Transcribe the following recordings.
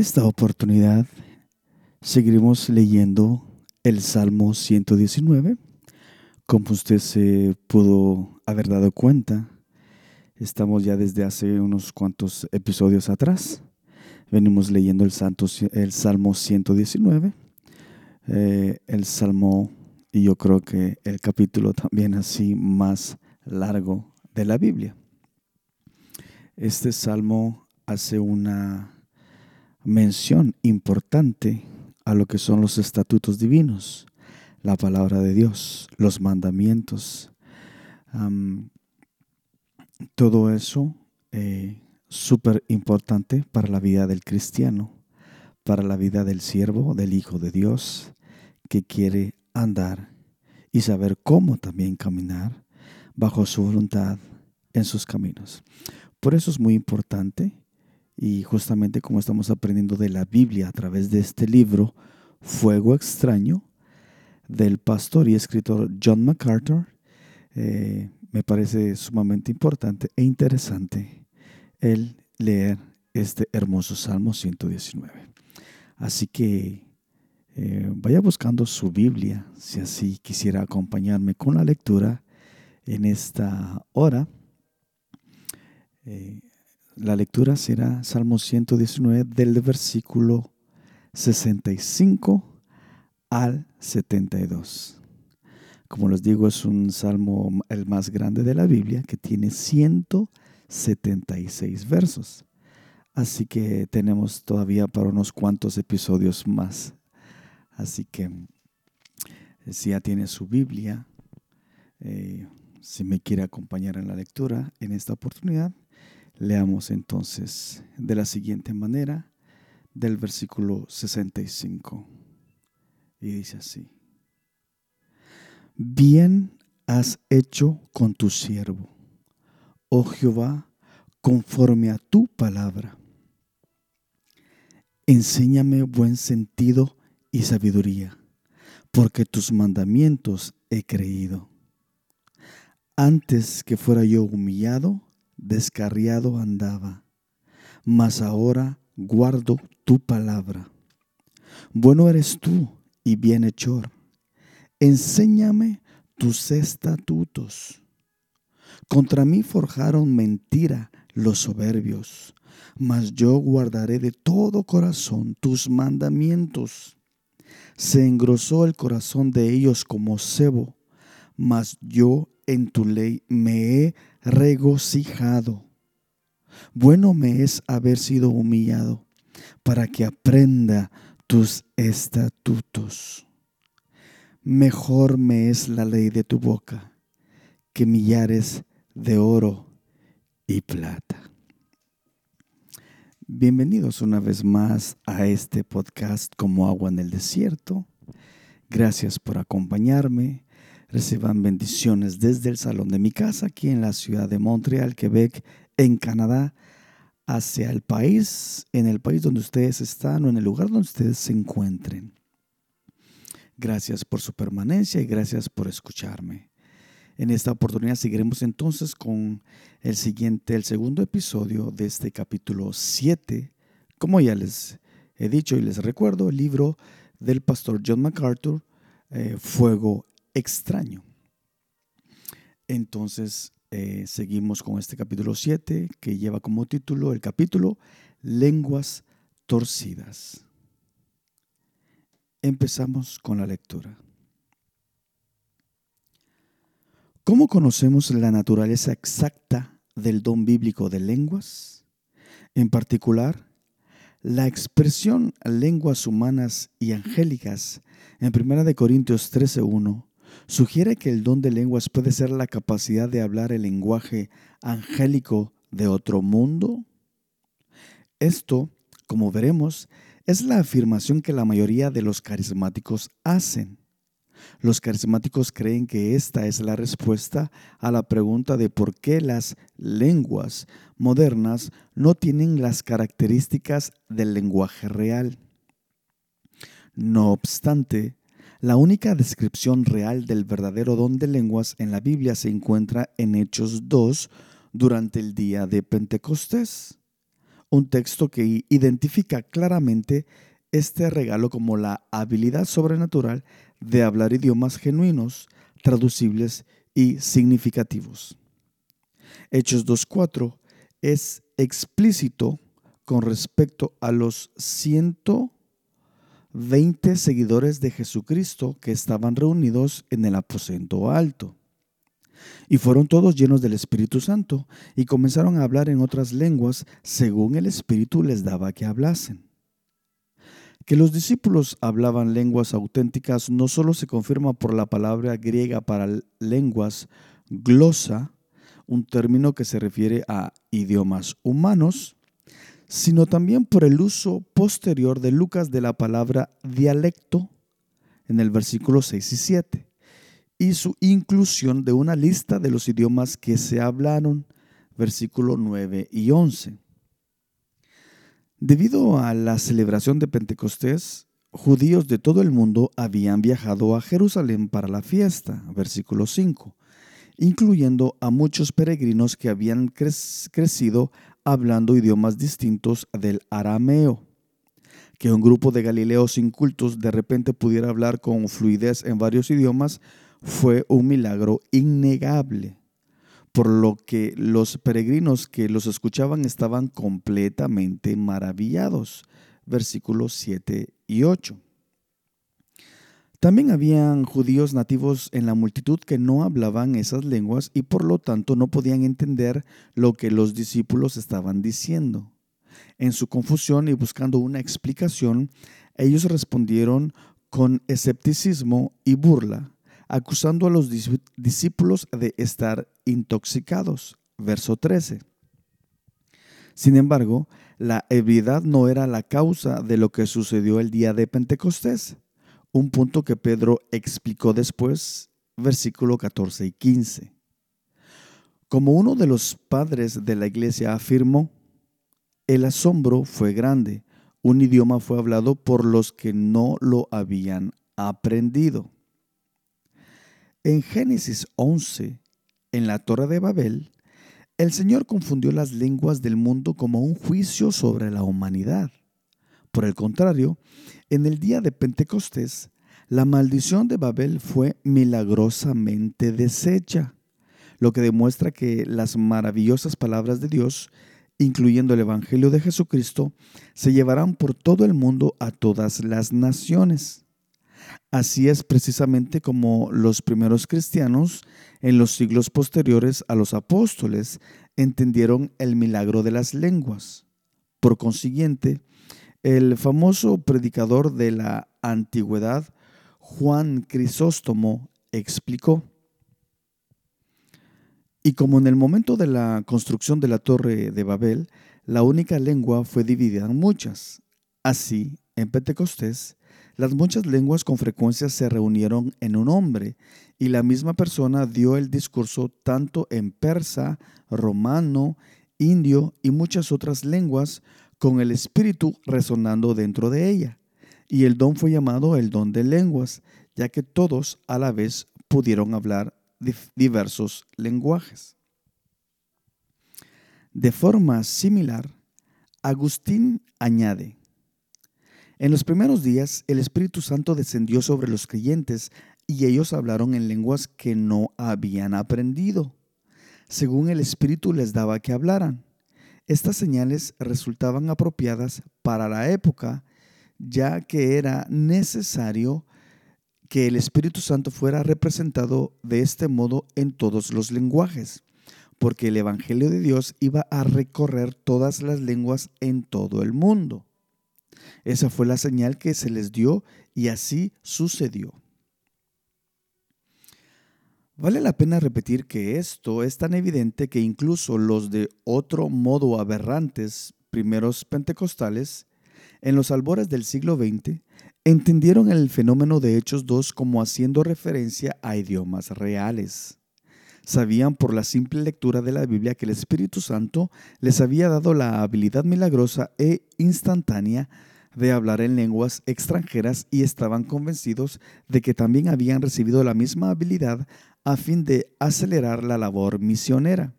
esta oportunidad seguiremos leyendo el Salmo 119. Como usted se pudo haber dado cuenta, estamos ya desde hace unos cuantos episodios atrás. Venimos leyendo el, Santo, el Salmo 119, eh, el Salmo, y yo creo que el capítulo también así más largo de la Biblia. Este Salmo hace una mención importante a lo que son los estatutos divinos, la palabra de Dios, los mandamientos. todo eso eh, súper importante para la vida del cristiano, para la vida del siervo, del Hijo de Dios, que quiere andar y saber cómo también caminar bajo su voluntad en sus caminos. Por eso es muy importante y justamente como estamos aprendiendo de la Biblia a través de este libro, Fuego extraño, del pastor y escritor John MacArthur, eh, me parece sumamente importante e interesante el leer este hermoso Salmo 119. Así que eh, vaya buscando su Biblia, si así quisiera acompañarme con la lectura en esta hora. Eh, la lectura será Salmo 119 del versículo 65 al 72. Como les digo, es un salmo el más grande de la Biblia que tiene 176 versos. Así que tenemos todavía para unos cuantos episodios más. Así que eh, si ya tiene su Biblia, eh, si me quiere acompañar en la lectura en esta oportunidad, Leamos entonces de la siguiente manera del versículo 65. Y dice así. Bien has hecho con tu siervo, oh Jehová, conforme a tu palabra. Enséñame buen sentido y sabiduría, porque tus mandamientos he creído. Antes que fuera yo humillado, descarriado andaba, mas ahora guardo tu palabra. Bueno eres tú y bienhechor. Enséñame tus estatutos. Contra mí forjaron mentira los soberbios, mas yo guardaré de todo corazón tus mandamientos. Se engrosó el corazón de ellos como cebo, mas yo en tu ley me he regocijado. Bueno me es haber sido humillado para que aprenda tus estatutos. Mejor me es la ley de tu boca que millares de oro y plata. Bienvenidos una vez más a este podcast como agua en el desierto. Gracias por acompañarme. Reciban bendiciones desde el salón de mi casa aquí en la ciudad de Montreal, Quebec, en Canadá, hacia el país, en el país donde ustedes están o en el lugar donde ustedes se encuentren. Gracias por su permanencia y gracias por escucharme. En esta oportunidad seguiremos entonces con el siguiente, el segundo episodio de este capítulo 7. Como ya les he dicho y les recuerdo, el libro del pastor John MacArthur, eh, Fuego extraño. Entonces, eh, seguimos con este capítulo 7 que lleva como título el capítulo Lenguas torcidas. Empezamos con la lectura. ¿Cómo conocemos la naturaleza exacta del don bíblico de lenguas? En particular, la expresión lenguas humanas y angélicas en 1 Corintios 13.1 sugiere que el don de lenguas puede ser la capacidad de hablar el lenguaje angélico de otro mundo. Esto, como veremos, es la afirmación que la mayoría de los carismáticos hacen. Los carismáticos creen que esta es la respuesta a la pregunta de por qué las lenguas modernas no tienen las características del lenguaje real. No obstante, la única descripción real del verdadero don de lenguas en la Biblia se encuentra en Hechos 2 durante el día de Pentecostés. un texto que identifica claramente este regalo como la habilidad sobrenatural de hablar idiomas genuinos, traducibles y significativos. Hechos 2.4 es explícito con respecto a los 120 seguidores de Jesucristo que estaban reunidos en el aposento alto. Y fueron todos llenos del Espíritu Santo y comenzaron a hablar en otras lenguas según el Espíritu les daba que hablasen. Que los discípulos hablaban lenguas auténticas no solo se confirma por la palabra griega para lenguas, glosa, un término que se refiere a idiomas humanos, sino también por el uso posterior de Lucas de la palabra dialecto en el versículo 6 y 7 y su inclusión de una lista de los idiomas que se hablaron, versículo 9 y 11. Debido a la celebración de Pentecostés, judíos de todo el mundo habían viajado a Jerusalén para la fiesta, versículo 5, incluyendo a muchos peregrinos que habían crecido hablando idiomas distintos del arameo. Que un grupo de galileos incultos de repente pudiera hablar con fluidez en varios idiomas fue un milagro innegable, por lo que los peregrinos que los escuchaban estaban completamente maravillados. Versículos 7 y 8. También habían judíos nativos en la multitud que no hablaban esas lenguas y por lo tanto no podían entender lo que los discípulos estaban diciendo. En su confusión y buscando una explicación, ellos respondieron con escepticismo y burla acusando a los discípulos de estar intoxicados. Verso 13. Sin embargo, la ebriedad no era la causa de lo que sucedió el día de Pentecostés, un punto que Pedro explicó después, versículo 14 y 15. Como uno de los padres de la iglesia afirmó, el asombro fue grande, un idioma fue hablado por los que no lo habían aprendido. En Génesis 11, en la Torre de Babel, el Señor confundió las lenguas del mundo como un juicio sobre la humanidad. Por el contrario, en el día de Pentecostés, la maldición de Babel fue milagrosamente deshecha, lo que demuestra que las maravillosas palabras de Dios, incluyendo el Evangelio de Jesucristo, se llevarán por todo el mundo a todas las naciones. Así es precisamente como los primeros cristianos en los siglos posteriores a los apóstoles entendieron el milagro de las lenguas. Por consiguiente, el famoso predicador de la antigüedad, Juan Crisóstomo, explicó, y como en el momento de la construcción de la torre de Babel, la única lengua fue dividida en muchas, así en Pentecostés, las muchas lenguas con frecuencia se reunieron en un hombre y la misma persona dio el discurso tanto en persa, romano, indio y muchas otras lenguas con el espíritu resonando dentro de ella. Y el don fue llamado el don de lenguas, ya que todos a la vez pudieron hablar diversos lenguajes. De forma similar, Agustín añade, en los primeros días el Espíritu Santo descendió sobre los creyentes y ellos hablaron en lenguas que no habían aprendido, según el Espíritu les daba que hablaran. Estas señales resultaban apropiadas para la época, ya que era necesario que el Espíritu Santo fuera representado de este modo en todos los lenguajes, porque el Evangelio de Dios iba a recorrer todas las lenguas en todo el mundo. Esa fue la señal que se les dio y así sucedió. Vale la pena repetir que esto es tan evidente que incluso los de otro modo aberrantes, primeros pentecostales, en los albores del siglo XX, entendieron el fenómeno de Hechos 2 como haciendo referencia a idiomas reales. Sabían por la simple lectura de la Biblia que el Espíritu Santo les había dado la habilidad milagrosa e instantánea de hablar en lenguas extranjeras y estaban convencidos de que también habían recibido la misma habilidad a fin de acelerar la labor misionera.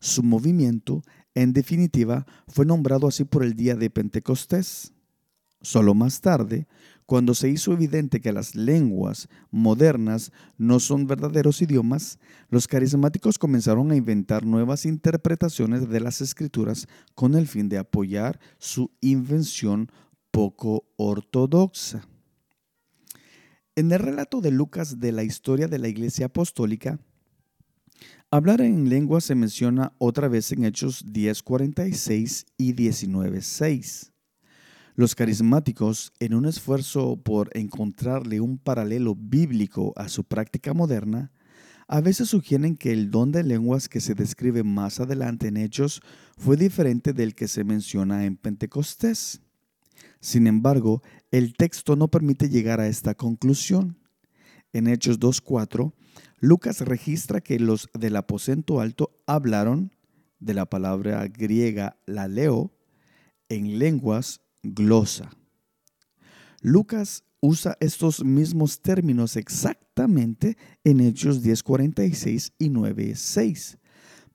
Su movimiento en definitiva, fue nombrado así por el día de Pentecostés. Solo más tarde, cuando se hizo evidente que las lenguas modernas no son verdaderos idiomas, los carismáticos comenzaron a inventar nuevas interpretaciones de las escrituras con el fin de apoyar su invención poco ortodoxa. En el relato de Lucas de la historia de la Iglesia Apostólica, hablar en lengua se menciona otra vez en Hechos 10:46 y 19:6. Los carismáticos, en un esfuerzo por encontrarle un paralelo bíblico a su práctica moderna, a veces sugieren que el don de lenguas que se describe más adelante en Hechos fue diferente del que se menciona en Pentecostés. Sin embargo, el texto no permite llegar a esta conclusión. En Hechos 2.4, Lucas registra que los del aposento alto hablaron de la palabra griega la leo en lenguas glosa. Lucas usa estos mismos términos exactamente en Hechos 10:46 y 9:6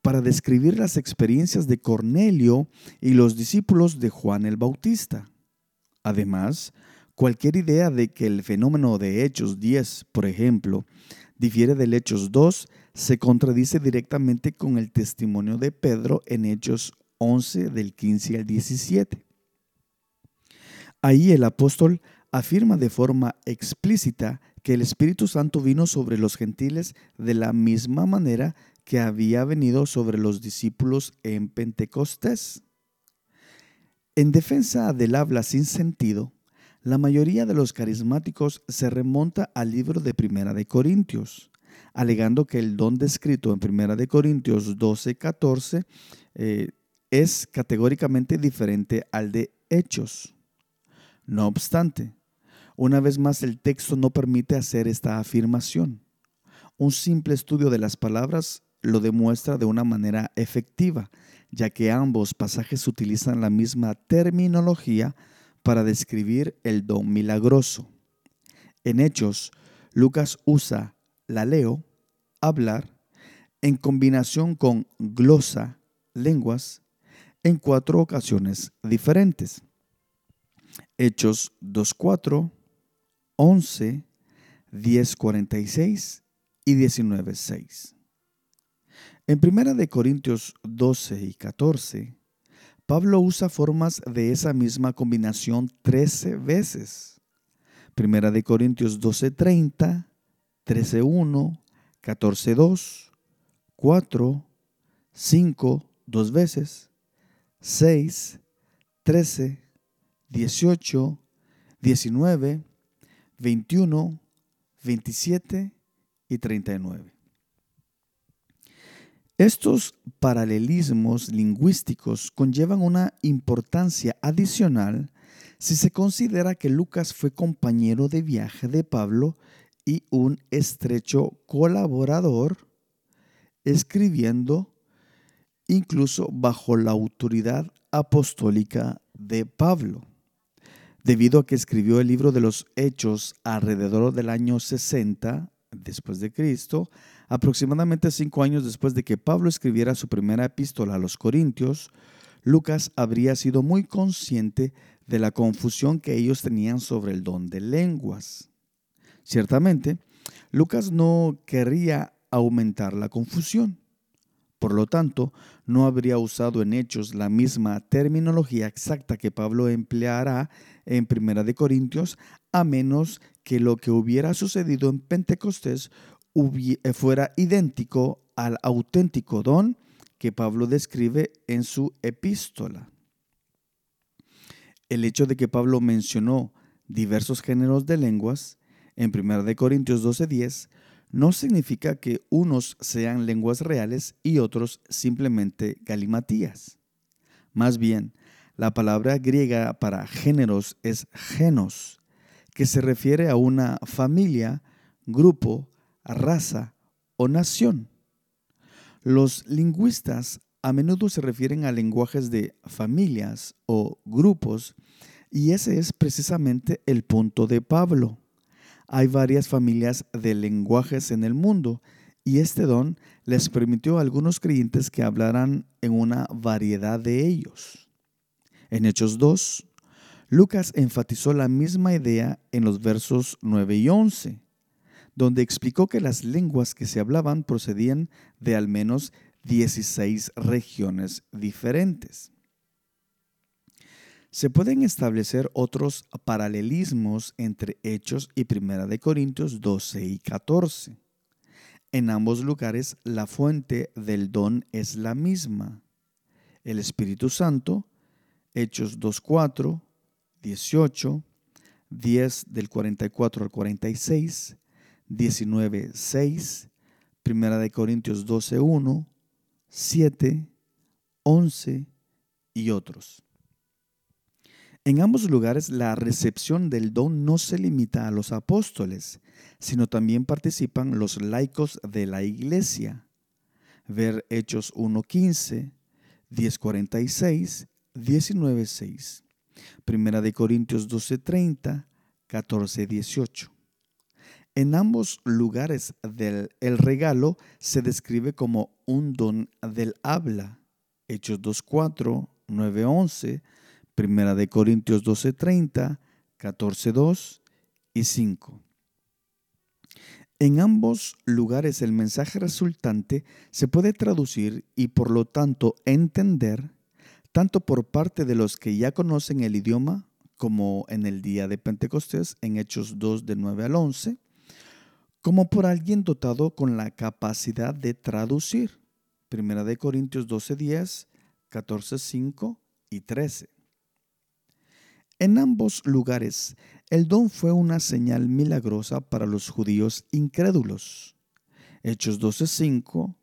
para describir las experiencias de Cornelio y los discípulos de Juan el Bautista. Además, cualquier idea de que el fenómeno de Hechos 10, por ejemplo, difiere del Hechos 2, se contradice directamente con el testimonio de Pedro en Hechos 11 del 15 al 17. Ahí el apóstol afirma de forma explícita que el Espíritu Santo vino sobre los gentiles de la misma manera que había venido sobre los discípulos en Pentecostés. En defensa del habla sin sentido, la mayoría de los carismáticos se remonta al libro de Primera de Corintios, alegando que el don descrito en Primera de Corintios 12, 14 eh, es categóricamente diferente al de Hechos. No obstante, una vez más el texto no permite hacer esta afirmación. Un simple estudio de las palabras lo demuestra de una manera efectiva, ya que ambos pasajes utilizan la misma terminología para describir el don milagroso. En Hechos, Lucas usa la leo, hablar, en combinación con glosa, lenguas, en cuatro ocasiones diferentes. Hechos 2.4, 11, 10.46 y 19.6. En Primera de Corintios 12 y 14, Pablo usa formas de esa misma combinación 13 veces. Primera de Corintios 12:30, 13:1, 14:2, 4, 5, dos veces, 6, 13, 18, 19, 21, 27 y 39. Estos paralelismos lingüísticos conllevan una importancia adicional si se considera que Lucas fue compañero de viaje de Pablo y un estrecho colaborador, escribiendo incluso bajo la autoridad apostólica de Pablo debido a que escribió el libro de los Hechos alrededor del año 60 después de Cristo, aproximadamente cinco años después de que Pablo escribiera su primera epístola a los Corintios, Lucas habría sido muy consciente de la confusión que ellos tenían sobre el don de lenguas. Ciertamente, Lucas no querría aumentar la confusión. Por lo tanto, no habría usado en hechos la misma terminología exacta que Pablo empleará en Primera de Corintios, a menos que lo que hubiera sucedido en Pentecostés eh, fuera idéntico al auténtico don que Pablo describe en su epístola. El hecho de que Pablo mencionó diversos géneros de lenguas en 1 Corintios 12:10 no significa que unos sean lenguas reales y otros simplemente galimatías. Más bien, la palabra griega para géneros es genos, que se refiere a una familia, grupo, raza o nación. Los lingüistas a menudo se refieren a lenguajes de familias o grupos y ese es precisamente el punto de Pablo hay varias familias de lenguajes en el mundo y este don les permitió a algunos creyentes que hablaran en una variedad de ellos. En Hechos 2, Lucas enfatizó la misma idea en los versos 9 y 11, donde explicó que las lenguas que se hablaban procedían de al menos 16 regiones diferentes. Se pueden establecer otros paralelismos entre Hechos y Primera de Corintios 12 y 14. En ambos lugares la fuente del don es la misma. El Espíritu Santo, Hechos 2.4, 18, 10 del 44 al 46, 19, 6, Primera de Corintios 12, 1, 7, 11 y otros. En ambos lugares la recepción del don no se limita a los apóstoles, sino también participan los laicos de la iglesia. Ver Hechos 1.15, 10.46, 19.6. Primera de Corintios 12:30, 14:18. En ambos lugares del el regalo se describe como un don del habla. Hechos 2:4, 9:11, Primera de Corintios 12:30, 14:2 y 5. En ambos lugares el mensaje resultante se puede traducir y por lo tanto entender tanto por parte de los que ya conocen el idioma, como en el día de Pentecostés, en Hechos 2 de 9 al 11, como por alguien dotado con la capacidad de traducir. Primera de Corintios 12, 10, 14, 5 y 13. En ambos lugares, el don fue una señal milagrosa para los judíos incrédulos. Hechos 12, 5,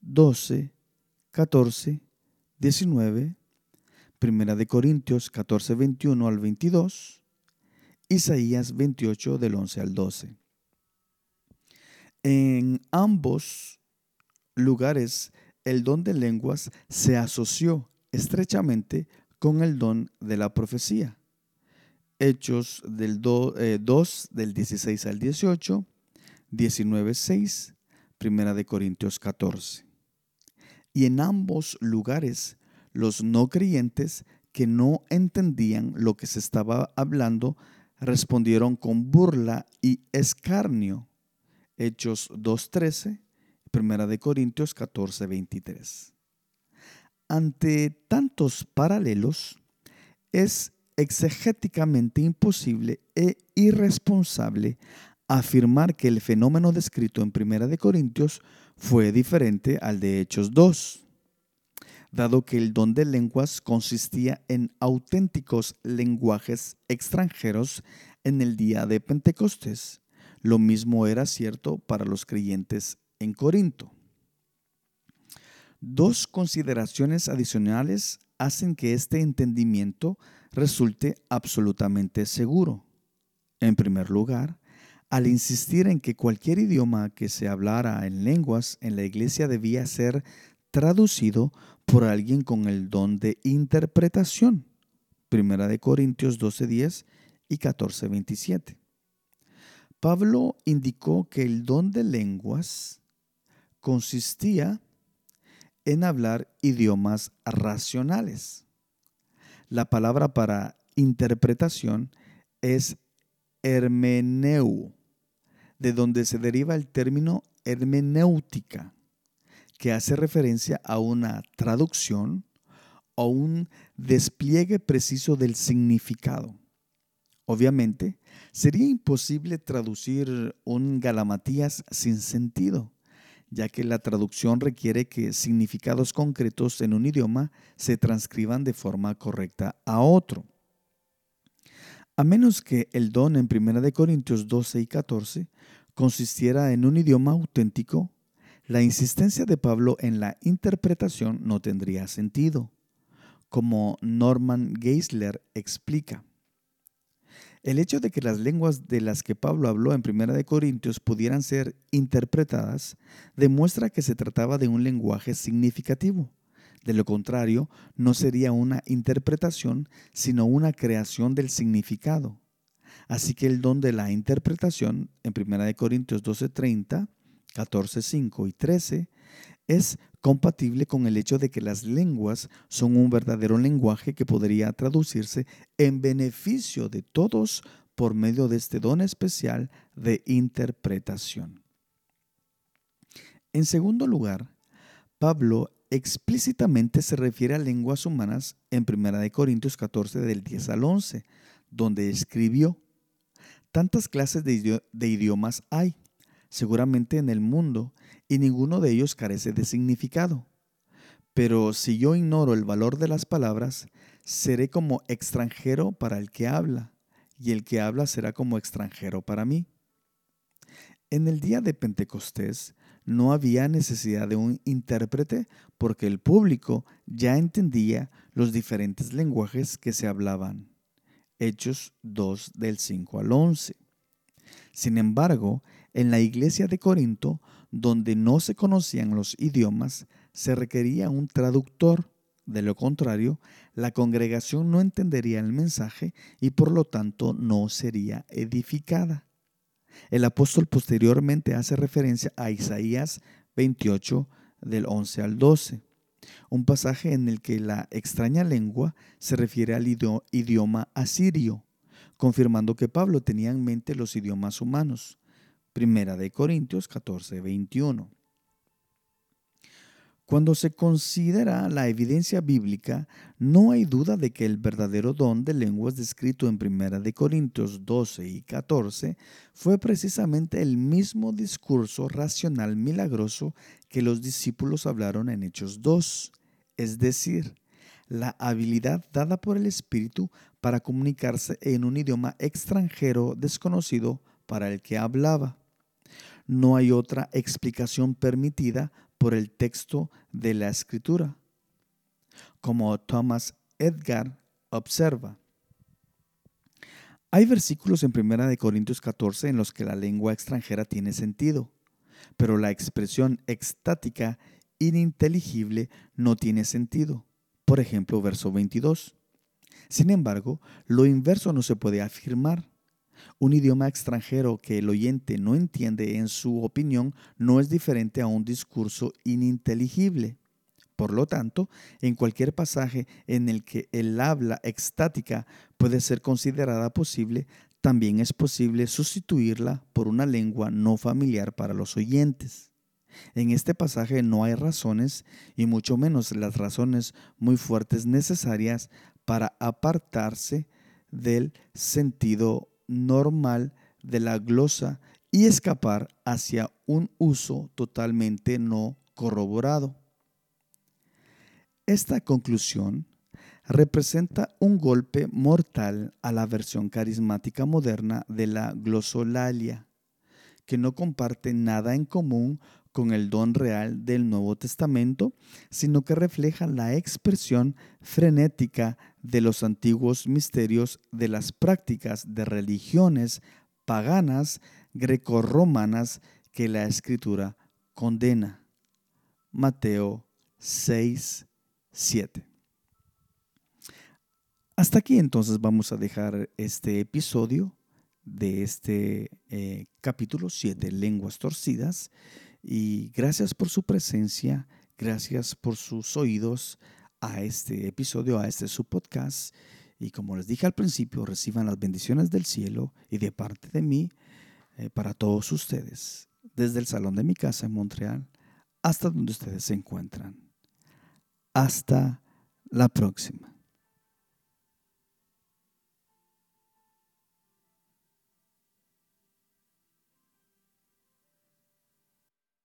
12, 14, 19 Primera de Corintios 14, 21 al 22, Isaías 28 del 11 al 12. En ambos lugares el don de lenguas se asoció estrechamente con el don de la profecía. Hechos del 2 eh, del 16 al 18, 19, 6, Primera de Corintios 14. Y en ambos lugares los no creyentes que no entendían lo que se estaba hablando respondieron con burla y escarnio. Hechos 2.13, Primera de Corintios 14.23. Ante tantos paralelos, es exegéticamente imposible e irresponsable afirmar que el fenómeno descrito en Primera de Corintios fue diferente al de Hechos 2 dado que el don de lenguas consistía en auténticos lenguajes extranjeros en el día de Pentecostés. Lo mismo era cierto para los creyentes en Corinto. Dos consideraciones adicionales hacen que este entendimiento resulte absolutamente seguro. En primer lugar, al insistir en que cualquier idioma que se hablara en lenguas en la iglesia debía ser traducido por alguien con el don de interpretación. Primera de Corintios 12:10 y 14:27. Pablo indicó que el don de lenguas consistía en hablar idiomas racionales. La palabra para interpretación es hermeneu, de donde se deriva el término hermenéutica que hace referencia a una traducción o un despliegue preciso del significado. Obviamente, sería imposible traducir un galamatías sin sentido, ya que la traducción requiere que significados concretos en un idioma se transcriban de forma correcta a otro. A menos que el don en 1 Corintios 12 y 14 consistiera en un idioma auténtico, la insistencia de Pablo en la interpretación no tendría sentido, como Norman Geisler explica. El hecho de que las lenguas de las que Pablo habló en 1 Corintios pudieran ser interpretadas demuestra que se trataba de un lenguaje significativo. De lo contrario, no sería una interpretación, sino una creación del significado. Así que el don de la interpretación en 1 Corintios 12:30 14, 5 y 13 es compatible con el hecho de que las lenguas son un verdadero lenguaje que podría traducirse en beneficio de todos por medio de este don especial de interpretación. En segundo lugar, Pablo explícitamente se refiere a lenguas humanas en 1 Corintios 14 del 10 al 11, donde escribió, tantas clases de, idiomas hay, seguramente en el mundo, y ninguno de ellos carece de significado. Pero si yo ignoro el valor de las palabras, seré como extranjero para el que habla, y el que habla será como extranjero para mí. En el día de Pentecostés no había necesidad de un intérprete porque el público ya entendía los diferentes lenguajes que se hablaban. Hechos 2 del 5 al 11. Sin embargo, en la iglesia de Corinto, donde no se conocían los idiomas, se requería un traductor. De lo contrario, la congregación no entendería el mensaje y por lo tanto no sería edificada. El apóstol posteriormente hace referencia a Isaías 28 del 11 al 12, un pasaje en el que la extraña lengua se refiere al idioma asirio, confirmando que Pablo tenía en mente los idiomas humanos. Primera de Corintios 14, 21. Cuando se considera la evidencia bíblica, no hay duda de que el verdadero don de lenguas descrito en 1 Corintios 12 y 14 fue precisamente el mismo discurso racional milagroso que los discípulos hablaron en Hechos 2, es decir, la habilidad dada por el Espíritu para comunicarse en un idioma extranjero desconocido para el que hablaba. No hay otra explicación permitida por el texto de la escritura, como Thomas Edgar observa. Hay versículos en 1 Corintios 14 en los que la lengua extranjera tiene sentido, pero la expresión extática ininteligible no tiene sentido. Por ejemplo, verso 22. Sin embargo, lo inverso no se puede afirmar. Un idioma extranjero que el oyente no entiende en su opinión no es diferente a un discurso ininteligible. Por lo tanto, en cualquier pasaje en el que el habla extática puede ser considerada posible, también es posible sustituirla por una lengua no familiar para los oyentes. En este pasaje no hay razones, y mucho menos las razones muy fuertes necesarias para apartarse del sentido normal de la glosa y escapar hacia un uso totalmente no corroborado. Esta conclusión representa un golpe mortal a la versión carismática moderna de la glosolalia, que no comparte nada en común con el don real del Nuevo Testamento, sino que refleja la expresión frenética de los antiguos misterios de las prácticas de religiones paganas grecorromanas que la Escritura condena. Mateo 6, 7. Hasta aquí entonces vamos a dejar este episodio de este eh, capítulo 7, lenguas torcidas. Y gracias por su presencia, gracias por sus oídos a este episodio, a este su podcast. Y como les dije al principio, reciban las bendiciones del cielo y de parte de mí eh, para todos ustedes, desde el salón de mi casa en Montreal hasta donde ustedes se encuentran. Hasta la próxima.